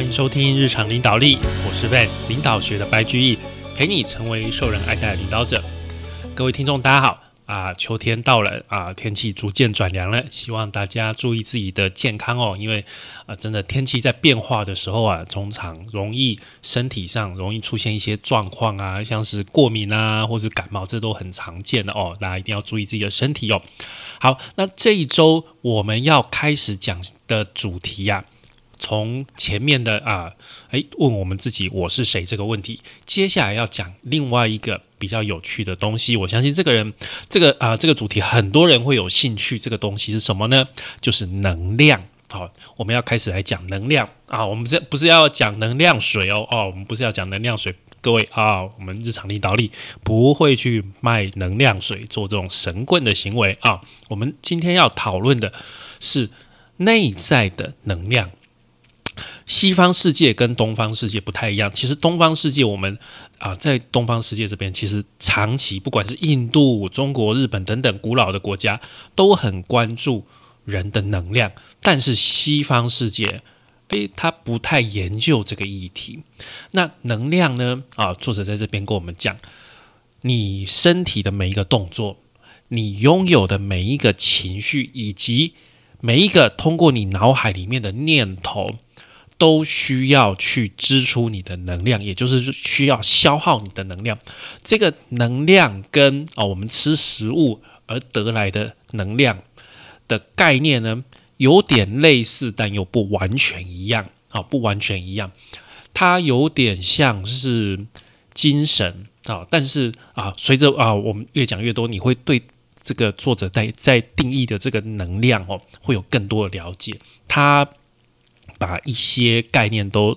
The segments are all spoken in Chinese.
欢迎收听日常领导力，我是 Van 领导学的白居易，陪你成为受人爱戴的领导者。各位听众，大家好啊！秋天到了啊，天气逐渐转凉了，希望大家注意自己的健康哦，因为啊，真的天气在变化的时候啊，通常容易身体上容易出现一些状况啊，像是过敏啊，或是感冒，这都很常见的哦，大家一定要注意自己的身体哦。好，那这一周我们要开始讲的主题呀。从前面的啊，诶，问我们自己我是谁这个问题，接下来要讲另外一个比较有趣的东西。我相信这个人，这个啊，这个主题很多人会有兴趣。这个东西是什么呢？就是能量。好，我们要开始来讲能量啊。我们这不是要讲能量水哦，哦，我们不是要讲能量水。各位啊，我们日常领导力不会去卖能量水，做这种神棍的行为啊。我们今天要讨论的是内在的能量。西方世界跟东方世界不太一样。其实东方世界，我们啊，在东方世界这边，其实长期不管是印度、中国、日本等等古老的国家，都很关注人的能量。但是西方世界，诶，他不太研究这个议题。那能量呢？啊，作者在这边跟我们讲，你身体的每一个动作，你拥有的每一个情绪，以及每一个通过你脑海里面的念头。都需要去支出你的能量，也就是需要消耗你的能量。这个能量跟啊我们吃食物而得来的能量的概念呢，有点类似，但又不完全一样啊，不完全一样。它有点像是精神啊，但是啊，随着啊我们越讲越多，你会对这个作者在在定义的这个能量哦，会有更多的了解。它。把一些概念都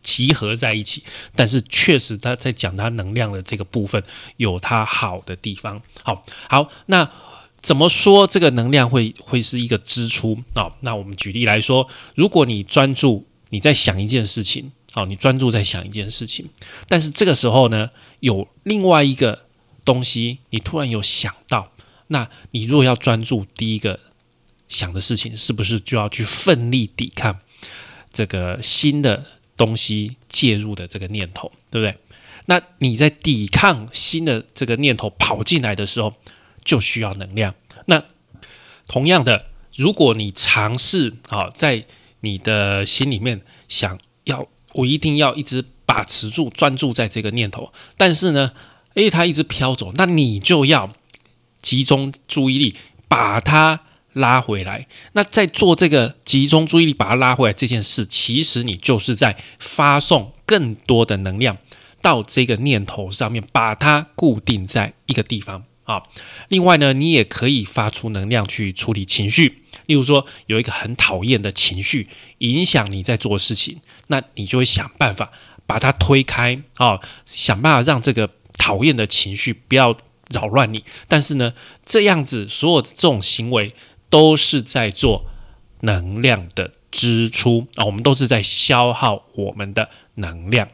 集合在一起，但是确实他在讲他能量的这个部分有它好的地方。好，好，那怎么说这个能量会会是一个支出啊？那我们举例来说，如果你专注你在想一件事情，好，你专注在想一件事情，但是这个时候呢，有另外一个东西你突然有想到，那你如果要专注第一个想的事情，是不是就要去奋力抵抗？这个新的东西介入的这个念头，对不对？那你在抵抗新的这个念头跑进来的时候，就需要能量。那同样的，如果你尝试啊，在你的心里面想要，我一定要一直把持住、专注在这个念头，但是呢，诶，它一直飘走，那你就要集中注意力，把它。拉回来，那在做这个集中注意力把它拉回来这件事，其实你就是在发送更多的能量到这个念头上面，把它固定在一个地方啊。另外呢，你也可以发出能量去处理情绪，例如说有一个很讨厌的情绪影响你在做事情，那你就会想办法把它推开啊，想办法让这个讨厌的情绪不要扰乱你。但是呢，这样子所有的这种行为。都是在做能量的支出啊，我们都是在消耗我们的能量。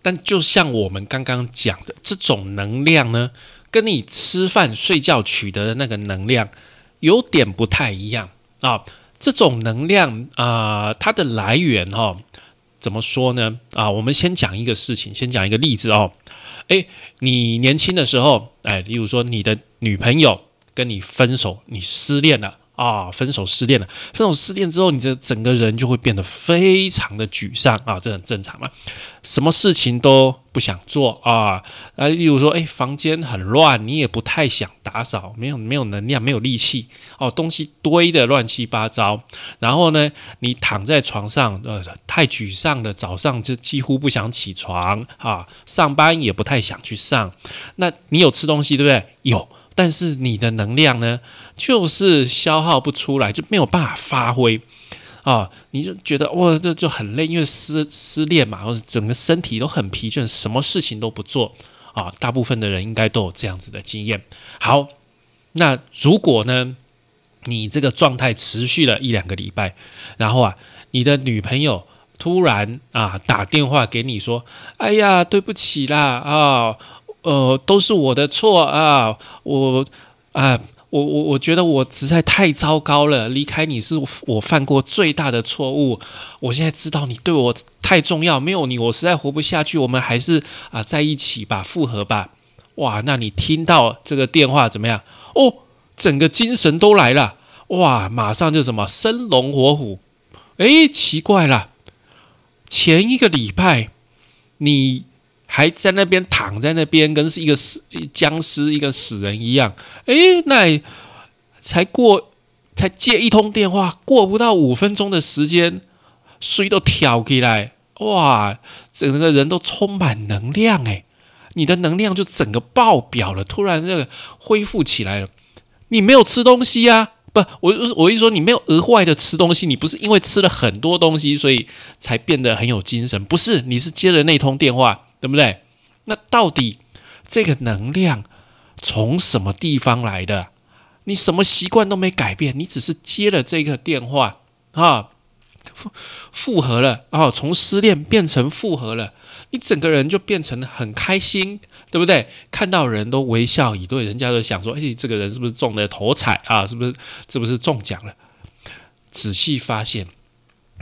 但就像我们刚刚讲的，这种能量呢，跟你吃饭睡觉取得的那个能量有点不太一样啊。这种能量啊，它的来源哈，怎么说呢？啊，我们先讲一个事情，先讲一个例子哦。诶，你年轻的时候，哎，例如说你的女朋友跟你分手，你失恋了。啊，分手失恋了，分手失恋之后，你这整个人就会变得非常的沮丧啊，这很正常嘛。什么事情都不想做啊，啊，例如说，哎，房间很乱，你也不太想打扫，没有没有能量，没有力气哦，东西堆的乱七八糟。然后呢，你躺在床上，呃，太沮丧了，早上就几乎不想起床啊，上班也不太想去上。那你有吃东西对不对？有。但是你的能量呢，就是消耗不出来，就没有办法发挥啊！你就觉得哇，这就很累，因为失失恋嘛，或者整个身体都很疲倦，什么事情都不做啊。大部分的人应该都有这样子的经验。好，那如果呢，你这个状态持续了一两个礼拜，然后啊，你的女朋友突然啊打电话给你说：“哎呀，对不起啦啊。”呃，都是我的错啊！我啊，我我我觉得我实在太糟糕了，离开你是我犯过最大的错误。我现在知道你对我太重要，没有你我实在活不下去。我们还是啊在一起吧，复合吧。哇，那你听到这个电话怎么样？哦，整个精神都来了。哇，马上就什么生龙活虎。哎，奇怪了，前一个礼拜你。还在那边躺在那边，跟是一个死僵尸、一个死人一样。哎，那才过，才接一通电话，过不到五分钟的时间，水都跳起来，哇，整个人都充满能量哎，你的能量就整个爆表了，突然这个恢复起来了。你没有吃东西呀？不，我我一说你没有额外的吃东西，你不是因为吃了很多东西，所以才变得很有精神？不是，你是接了那通电话。对不对？那到底这个能量从什么地方来的？你什么习惯都没改变，你只是接了这个电话啊，复复合了啊，从失恋变成复合了，你整个人就变成很开心，对不对？看到人都微笑以对，人家都想说：哎，这个人是不是中了头彩啊？是不是？是不是中奖了？仔细发现，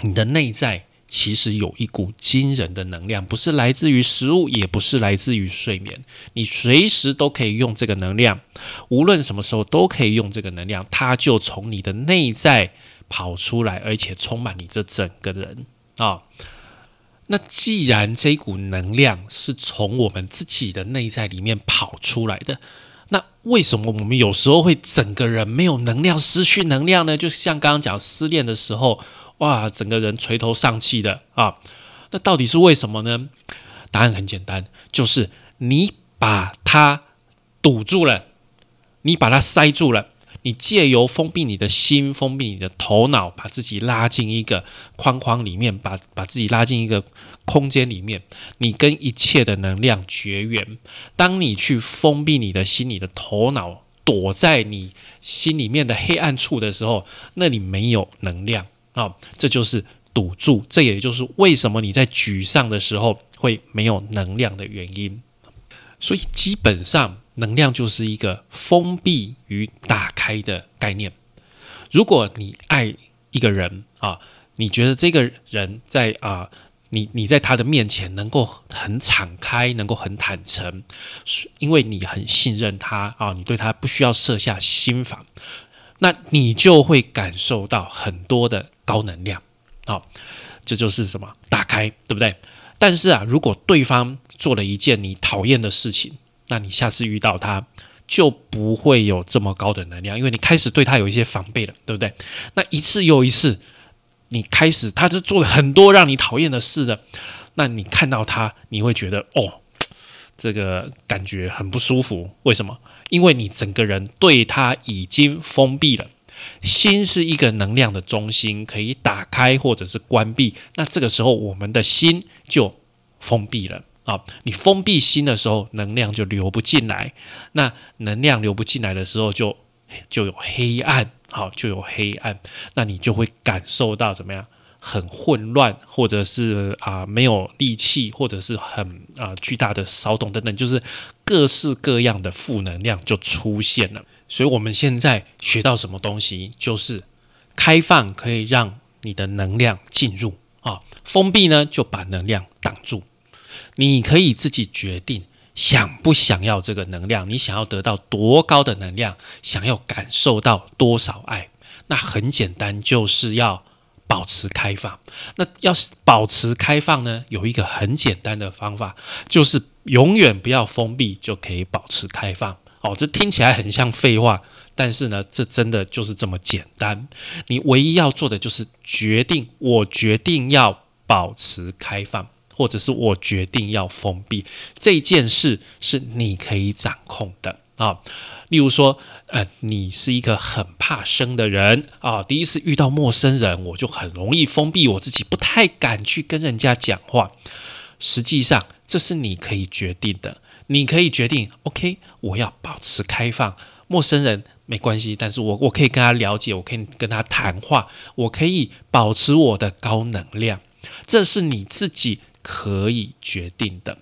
你的内在。其实有一股惊人的能量，不是来自于食物，也不是来自于睡眠。你随时都可以用这个能量，无论什么时候都可以用这个能量，它就从你的内在跑出来，而且充满你这整个人啊。那既然这股能量是从我们自己的内在里面跑出来的，那为什么我们有时候会整个人没有能量、失去能量呢？就像刚刚讲失恋的时候。哇，整个人垂头丧气的啊！那到底是为什么呢？答案很简单，就是你把它堵住了，你把它塞住了，你借由封闭你的心、封闭你的头脑，把自己拉进一个框框里面，把把自己拉进一个空间里面，你跟一切的能量绝缘。当你去封闭你的心、你的头脑，躲在你心里面的黑暗处的时候，那里没有能量。啊，这就是堵住，这也就是为什么你在沮丧的时候会没有能量的原因。所以基本上，能量就是一个封闭与打开的概念。如果你爱一个人啊，你觉得这个人在啊，你你在他的面前能够很敞开，能够很坦诚，因为你很信任他啊，你对他不需要设下心防，那你就会感受到很多的。高能量，好，这就是什么打开，对不对？但是啊，如果对方做了一件你讨厌的事情，那你下次遇到他就不会有这么高的能量，因为你开始对他有一些防备了，对不对？那一次又一次，你开始他是做了很多让你讨厌的事的，那你看到他，你会觉得哦，这个感觉很不舒服。为什么？因为你整个人对他已经封闭了。心是一个能量的中心，可以打开或者是关闭。那这个时候，我们的心就封闭了啊！你封闭心的时候，能量就流不进来。那能量流不进来的时候，就就有黑暗，好，就有黑暗。那你就会感受到怎么样？很混乱，或者是啊没有力气，或者是很啊巨大的骚动等等，就是各式各样的负能量就出现了。所以，我们现在学到什么东西，就是开放可以让你的能量进入啊，封闭呢就把能量挡住。你可以自己决定想不想要这个能量，你想要得到多高的能量，想要感受到多少爱，那很简单，就是要保持开放。那要是保持开放呢，有一个很简单的方法，就是永远不要封闭，就可以保持开放。哦，这听起来很像废话，但是呢，这真的就是这么简单。你唯一要做的就是决定，我决定要保持开放，或者是我决定要封闭。这件事是你可以掌控的啊。例如说，呃，你是一个很怕生的人啊，第一次遇到陌生人，我就很容易封闭我自己，不太敢去跟人家讲话。实际上，这是你可以决定的。你可以决定，OK，我要保持开放，陌生人没关系，但是我我可以跟他了解，我可以跟他谈话，我可以保持我的高能量，这是你自己可以决定的。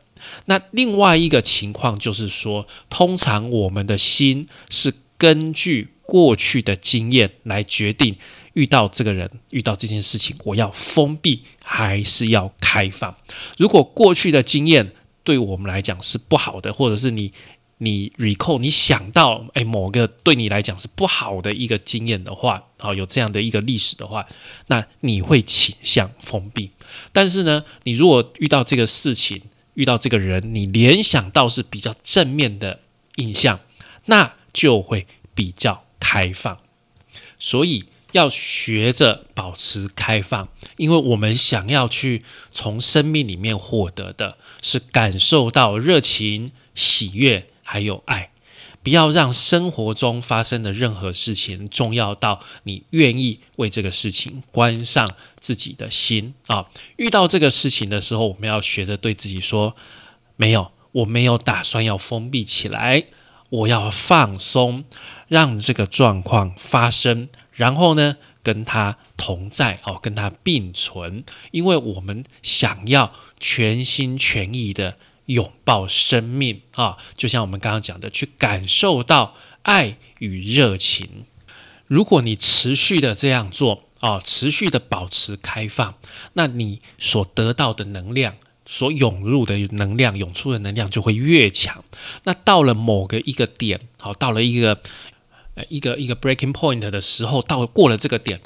那另外一个情况就是说，通常我们的心是根据过去的经验来决定，遇到这个人、遇到这件事情，我要封闭还是要开放？如果过去的经验对我们来讲是不好的，或者是你你 recall 你想到诶某个对你来讲是不好的一个经验的话，好有这样的一个历史的话，那你会倾向封闭。但是呢，你如果遇到这个事情，遇到这个人，你联想到是比较正面的印象，那就会比较开放。所以要学着保持开放，因为我们想要去从生命里面获得的是感受到热情、喜悦还有爱。不要让生活中发生的任何事情重要到你愿意为这个事情关上自己的心啊！遇到这个事情的时候，我们要学着对自己说：“没有，我没有打算要封闭起来，我要放松，让这个状况发生，然后呢，跟他同在哦，跟他并存，因为我们想要全心全意的。”拥抱生命啊，就像我们刚刚讲的，去感受到爱与热情。如果你持续的这样做啊，持续的保持开放，那你所得到的能量，所涌入的能量，涌出的能量就会越强。那到了某个一个点，好，到了一个呃一个一个 breaking point 的时候，到过了这个点，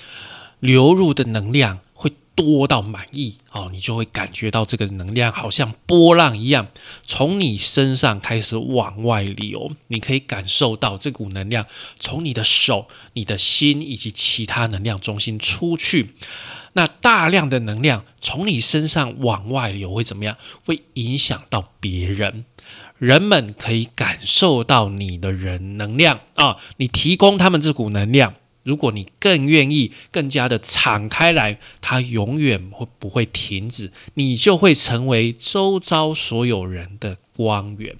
流入的能量会。多到满意哦，你就会感觉到这个能量好像波浪一样从你身上开始往外流，你可以感受到这股能量从你的手、你的心以及其他能量中心出去。那大量的能量从你身上往外流会怎么样？会影响到别人，人们可以感受到你的人能量啊，你提供他们这股能量。如果你更愿意、更加的敞开来，它永远会不会停止？你就会成为周遭所有人的光源。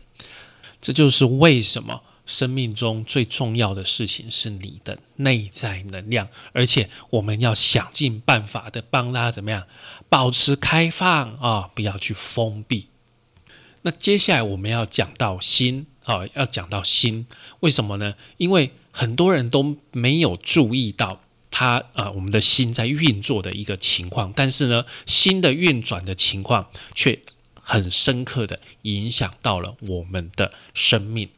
这就是为什么生命中最重要的事情是你的内在能量，而且我们要想尽办法的帮他怎么样保持开放啊，不要去封闭。那接下来我们要讲到心啊，要讲到心，为什么呢？因为很多人都没有注意到他啊，我们的心在运作的一个情况，但是呢，心的运转的情况却很深刻的影响到了我们的生命。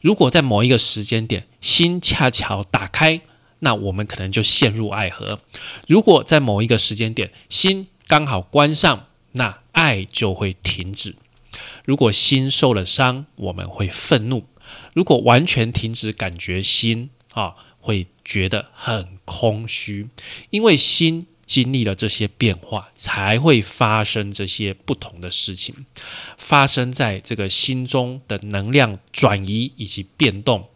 如果在某一个时间点，心恰巧打开，那我们可能就陷入爱河；如果在某一个时间点，心刚好关上，那爱就会停止。如果心受了伤，我们会愤怒。如果完全停止感觉心啊，会觉得很空虚，因为心经历了这些变化，才会发生这些不同的事情。发生在这个心中的能量转移以及变动，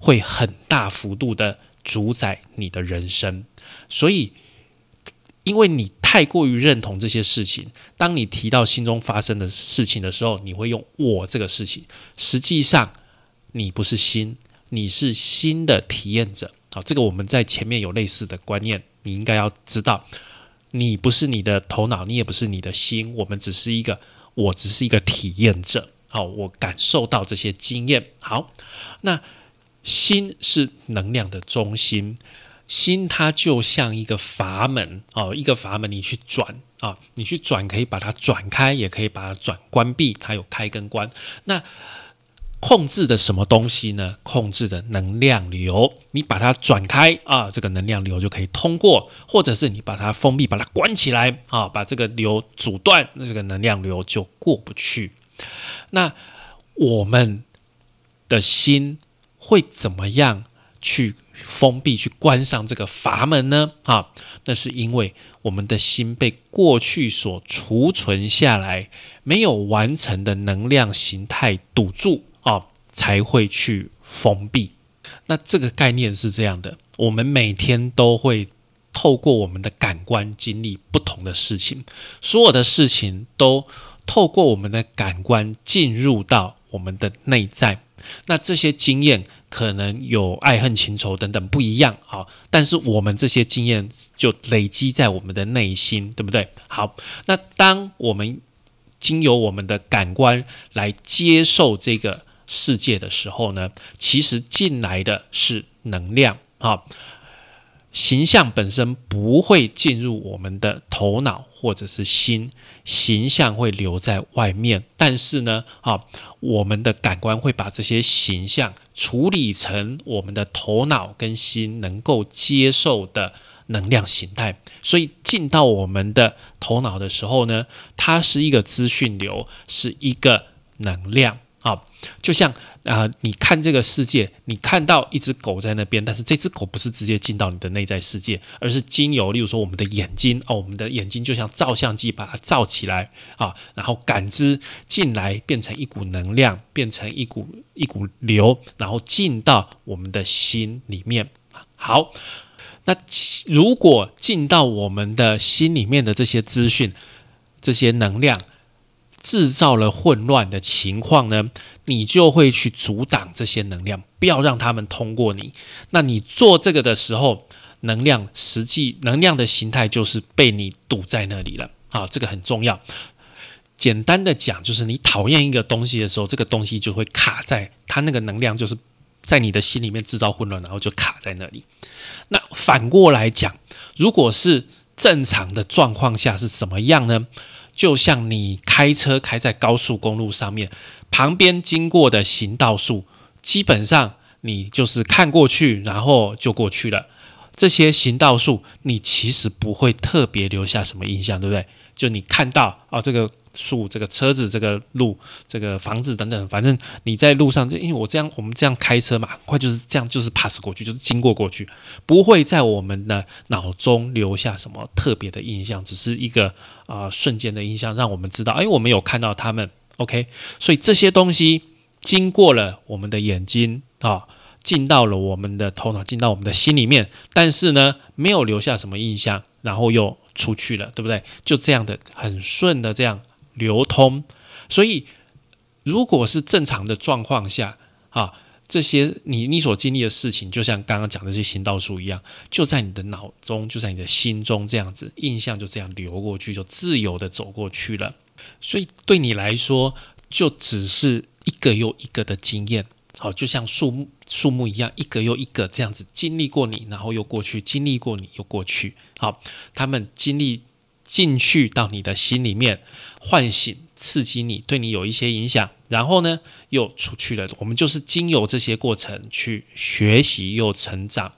会很大幅度的主宰你的人生。所以，因为你太过于认同这些事情，当你提到心中发生的事情的时候，你会用“我”这个事情，实际上。你不是心，你是心的体验者。好，这个我们在前面有类似的观念，你应该要知道，你不是你的头脑，你也不是你的心，我们只是一个，我只是一个体验者。好，我感受到这些经验。好，那心是能量的中心，心它就像一个阀门哦，一个阀门，你去转啊，你去转可以把它转开，也可以把它转关闭，它有开跟关。那控制的什么东西呢？控制的能量流，你把它转开啊，这个能量流就可以通过；或者是你把它封闭，把它关起来啊，把这个流阻断，那这个能量流就过不去。那我们的心会怎么样去封闭、去关上这个阀门呢？啊，那是因为我们的心被过去所储存下来没有完成的能量形态堵住。啊，才会去封闭。那这个概念是这样的：我们每天都会透过我们的感官经历不同的事情，所有的事情都透过我们的感官进入到我们的内在。那这些经验可能有爱恨情仇等等不一样啊，但是我们这些经验就累积在我们的内心，对不对？好，那当我们经由我们的感官来接受这个。世界的时候呢，其实进来的是能量啊。形象本身不会进入我们的头脑或者是心，形象会留在外面。但是呢，啊，我们的感官会把这些形象处理成我们的头脑跟心能够接受的能量形态。所以进到我们的头脑的时候呢，它是一个资讯流，是一个能量。啊，就像啊，你看这个世界，你看到一只狗在那边，但是这只狗不是直接进到你的内在世界，而是经由，例如说我们的眼睛哦，我们的眼睛就像照相机把它照起来啊，然后感知进来，变成一股能量，变成一股一股流，然后进到我们的心里面。好，那如果进到我们的心里面的这些资讯，这些能量。制造了混乱的情况呢，你就会去阻挡这些能量，不要让他们通过你。那你做这个的时候，能量实际能量的形态就是被你堵在那里了。好，这个很重要。简单的讲，就是你讨厌一个东西的时候，这个东西就会卡在它那个能量，就是在你的心里面制造混乱，然后就卡在那里。那反过来讲，如果是正常的状况下是什么样呢？就像你开车开在高速公路上面，旁边经过的行道树，基本上你就是看过去，然后就过去了。这些行道树，你其实不会特别留下什么印象，对不对？就你看到啊，这个。树、这个车子、这个路、这个房子等等，反正你在路上，就因为我这样，我们这样开车嘛，很快就是这样，就是 pass 过去，就是经过过去，不会在我们的脑中留下什么特别的印象，只是一个啊瞬间的印象，让我们知道，哎，我们有看到他们，OK，所以这些东西经过了我们的眼睛啊，进到了我们的头脑，进到我们的心里面，但是呢，没有留下什么印象，然后又出去了，对不对？就这样的很顺的这样。流通，所以如果是正常的状况下，啊，这些你你所经历的事情，就像刚刚讲的这些行道树一样，就在你的脑中，就在你的心中，这样子印象就这样流过去，就自由的走过去了。所以对你来说，就只是一个又一个的经验，好，就像树木树木一样，一个又一个这样子经历过你，然后又过去，经历过你又过去，好，他们经历。进去到你的心里面，唤醒、刺激你，对你有一些影响，然后呢，又出去了。我们就是经由这些过程去学习又成长。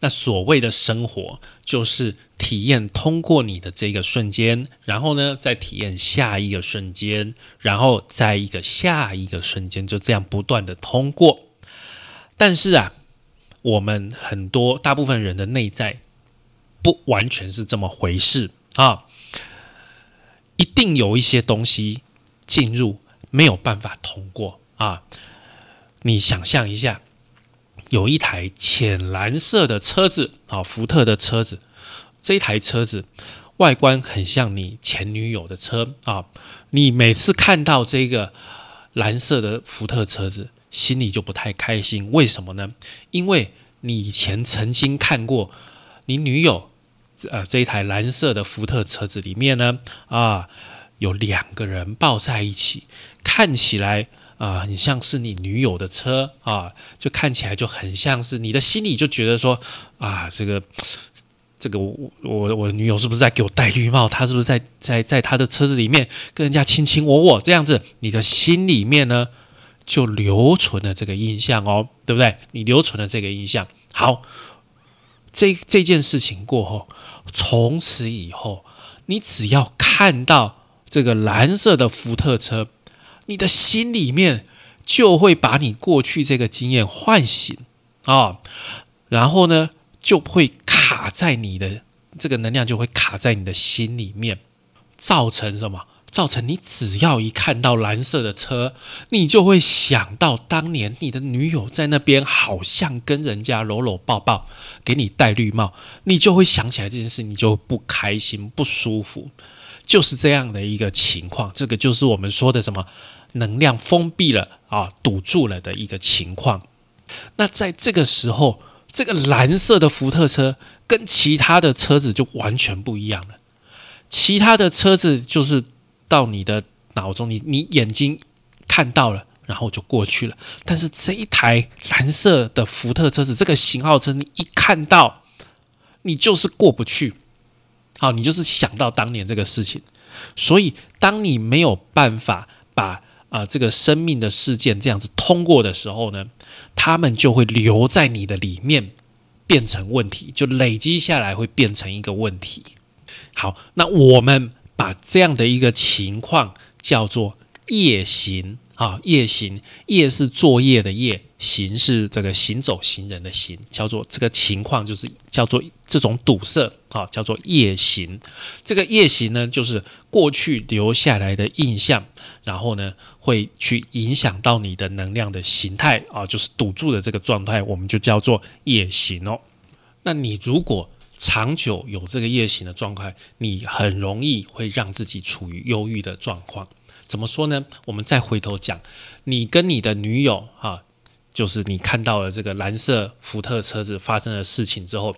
那所谓的生活，就是体验通过你的这个瞬间，然后呢，再体验下一个瞬间，然后再一个下一个瞬间，就这样不断的通过。但是啊，我们很多大部分人的内在不完全是这么回事啊。一定有一些东西进入没有办法通过啊！你想象一下，有一台浅蓝色的车子啊，福特的车子，这一台车子外观很像你前女友的车啊！你每次看到这个蓝色的福特车子，心里就不太开心。为什么呢？因为你以前曾经看过你女友。呃，这一台蓝色的福特车子里面呢，啊，有两个人抱在一起，看起来啊，很像是你女友的车啊，就看起来就很像是你的心里就觉得说啊，这个这个我我我女友是不是在给我戴绿帽？她是不是在在在她的车子里面跟人家卿卿我我这样子？你的心里面呢，就留存了这个印象哦，对不对？你留存了这个印象，好。这这件事情过后，从此以后，你只要看到这个蓝色的福特车，你的心里面就会把你过去这个经验唤醒啊，然后呢，就会卡在你的这个能量就会卡在你的心里面，造成什么？造成你只要一看到蓝色的车，你就会想到当年你的女友在那边，好像跟人家搂搂抱抱，给你戴绿帽，你就会想起来这件事，你就不开心、不舒服，就是这样的一个情况。这个就是我们说的什么能量封闭了啊，堵住了的一个情况。那在这个时候，这个蓝色的福特车跟其他的车子就完全不一样了，其他的车子就是。到你的脑中，你你眼睛看到了，然后就过去了。但是这一台蓝色的福特车子，这个型号车，你一看到，你就是过不去。好，你就是想到当年这个事情，所以当你没有办法把啊这个生命的事件这样子通过的时候呢，他们就会留在你的里面，变成问题，就累积下来会变成一个问题。好，那我们把这样的一个情况叫做夜行啊，夜行，夜是作业的夜。行是这个行走行人的行，叫做这个情况就是叫做这种堵塞啊，叫做夜行。这个夜行呢，就是过去留下来的印象，然后呢会去影响到你的能量的形态啊，就是堵住的这个状态，我们就叫做夜行哦。那你如果长久有这个夜行的状态，你很容易会让自己处于忧郁的状况。怎么说呢？我们再回头讲，你跟你的女友啊。就是你看到了这个蓝色福特车子发生的事情之后，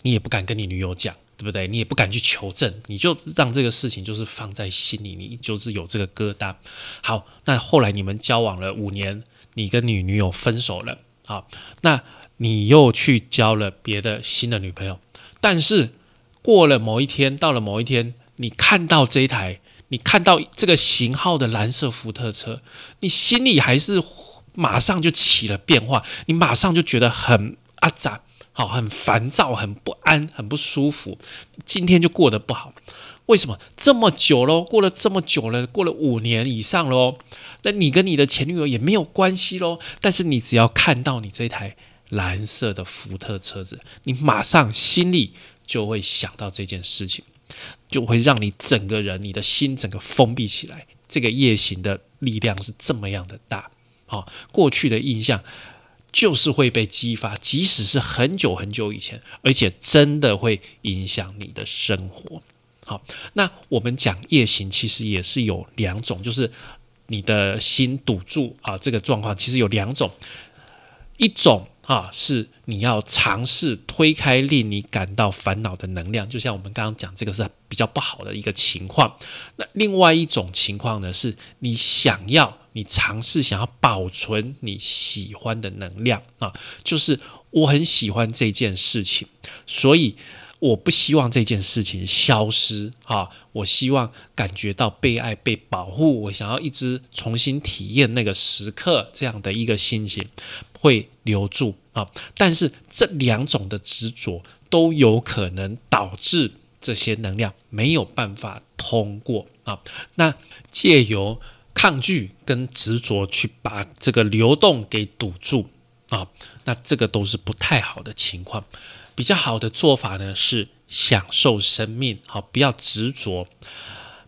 你也不敢跟你女友讲，对不对？你也不敢去求证，你就让这个事情就是放在心里，你就是有这个疙瘩。好，那后来你们交往了五年，你跟你女友分手了，好，那你又去交了别的新的女朋友，但是过了某一天，到了某一天，你看到这一台，你看到这个型号的蓝色福特车，你心里还是。马上就起了变化，你马上就觉得很阿杂，好，很烦躁，很不安，很不舒服。今天就过得不好，为什么这么久喽？过了这么久了，过了五年以上喽。那你跟你的前女友也没有关系喽。但是你只要看到你这台蓝色的福特车子，你马上心里就会想到这件事情，就会让你整个人，你的心整个封闭起来。这个夜行的力量是这么样的大。好，过去的印象就是会被激发，即使是很久很久以前，而且真的会影响你的生活。好，那我们讲夜行，其实也是有两种，就是你的心堵住啊，这个状况其实有两种，一种。啊，是你要尝试推开令你感到烦恼的能量，就像我们刚刚讲，这个是比较不好的一个情况。那另外一种情况呢，是你想要，你尝试想要保存你喜欢的能量啊，就是我很喜欢这件事情，所以我不希望这件事情消失啊，我希望感觉到被爱、被保护，我想要一直重新体验那个时刻这样的一个心情。会留住啊，但是这两种的执着都有可能导致这些能量没有办法通过啊。那借由抗拒跟执着去把这个流动给堵住啊，那这个都是不太好的情况。比较好的做法呢是享受生命，好，不要执着，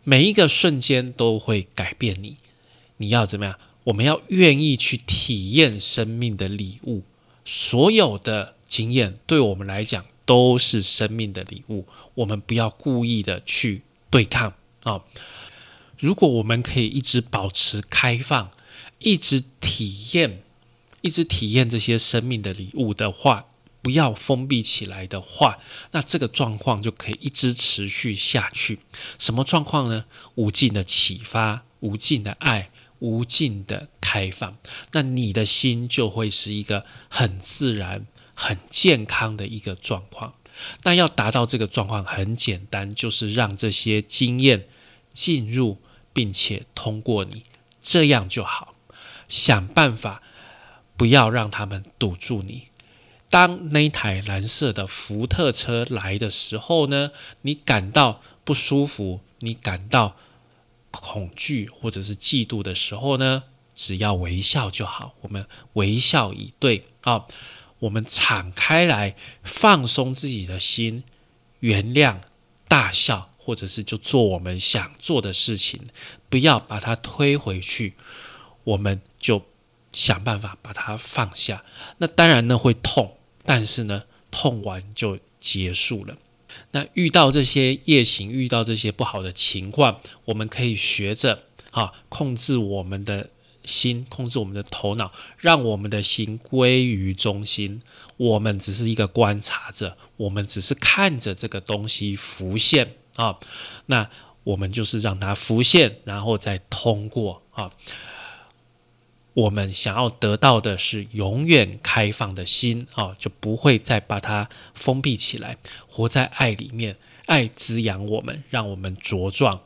每一个瞬间都会改变你。你要怎么样？我们要愿意去体验生命的礼物，所有的经验对我们来讲都是生命的礼物。我们不要故意的去对抗啊！如果我们可以一直保持开放，一直体验，一直体验这些生命的礼物的话，不要封闭起来的话，那这个状况就可以一直持续下去。什么状况呢？无尽的启发，无尽的爱。无尽的开放，那你的心就会是一个很自然、很健康的一个状况。那要达到这个状况很简单，就是让这些经验进入并且通过你，这样就好。想办法不要让他们堵住你。当那台蓝色的福特车来的时候呢，你感到不舒服，你感到。恐惧或者是嫉妒的时候呢，只要微笑就好。我们微笑以对啊，我们敞开来，放松自己的心，原谅，大笑，或者是就做我们想做的事情，不要把它推回去。我们就想办法把它放下。那当然呢会痛，但是呢痛完就结束了。那遇到这些夜行，遇到这些不好的情况，我们可以学着啊，控制我们的心，控制我们的头脑，让我们的心归于中心。我们只是一个观察者，我们只是看着这个东西浮现啊。那我们就是让它浮现，然后再通过啊。我们想要得到的是永远开放的心啊，就不会再把它封闭起来，活在爱里面，爱滋养我们，让我们茁壮。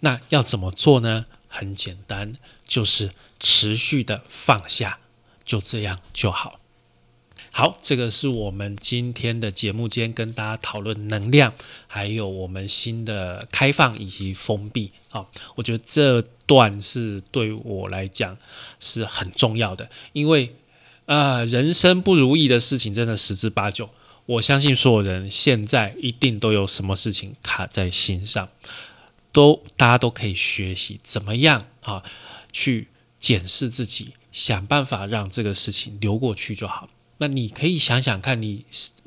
那要怎么做呢？很简单，就是持续的放下，就这样就好。好，这个是我们今天的节目间跟大家讨论能量，还有我们新的开放以及封闭。啊，我觉得这段是对我来讲是很重要的，因为啊，人生不如意的事情真的十之八九。我相信所有人现在一定都有什么事情卡在心上，都大家都可以学习怎么样啊，去检视自己，想办法让这个事情流过去就好。那你可以想想看，你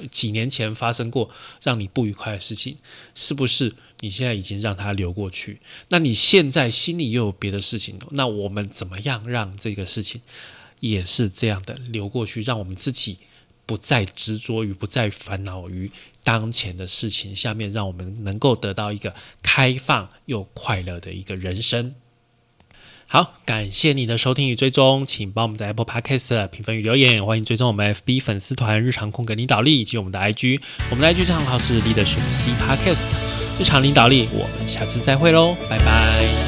几年前发生过让你不愉快的事情，是不是你现在已经让它流过去？那你现在心里又有别的事情，那我们怎么样让这个事情也是这样的流过去，让我们自己不再执着于、不再烦恼于当前的事情下面，让我们能够得到一个开放又快乐的一个人生。好，感谢你的收听与追踪，请帮我们在 Apple Podcast 评分与留言，欢迎追踪我们 FB 粉丝团日常空格领导力以及我们的 IG，我们的 IG 账号是 Leadership C Podcast 日常领导力，我们下次再会喽，拜拜。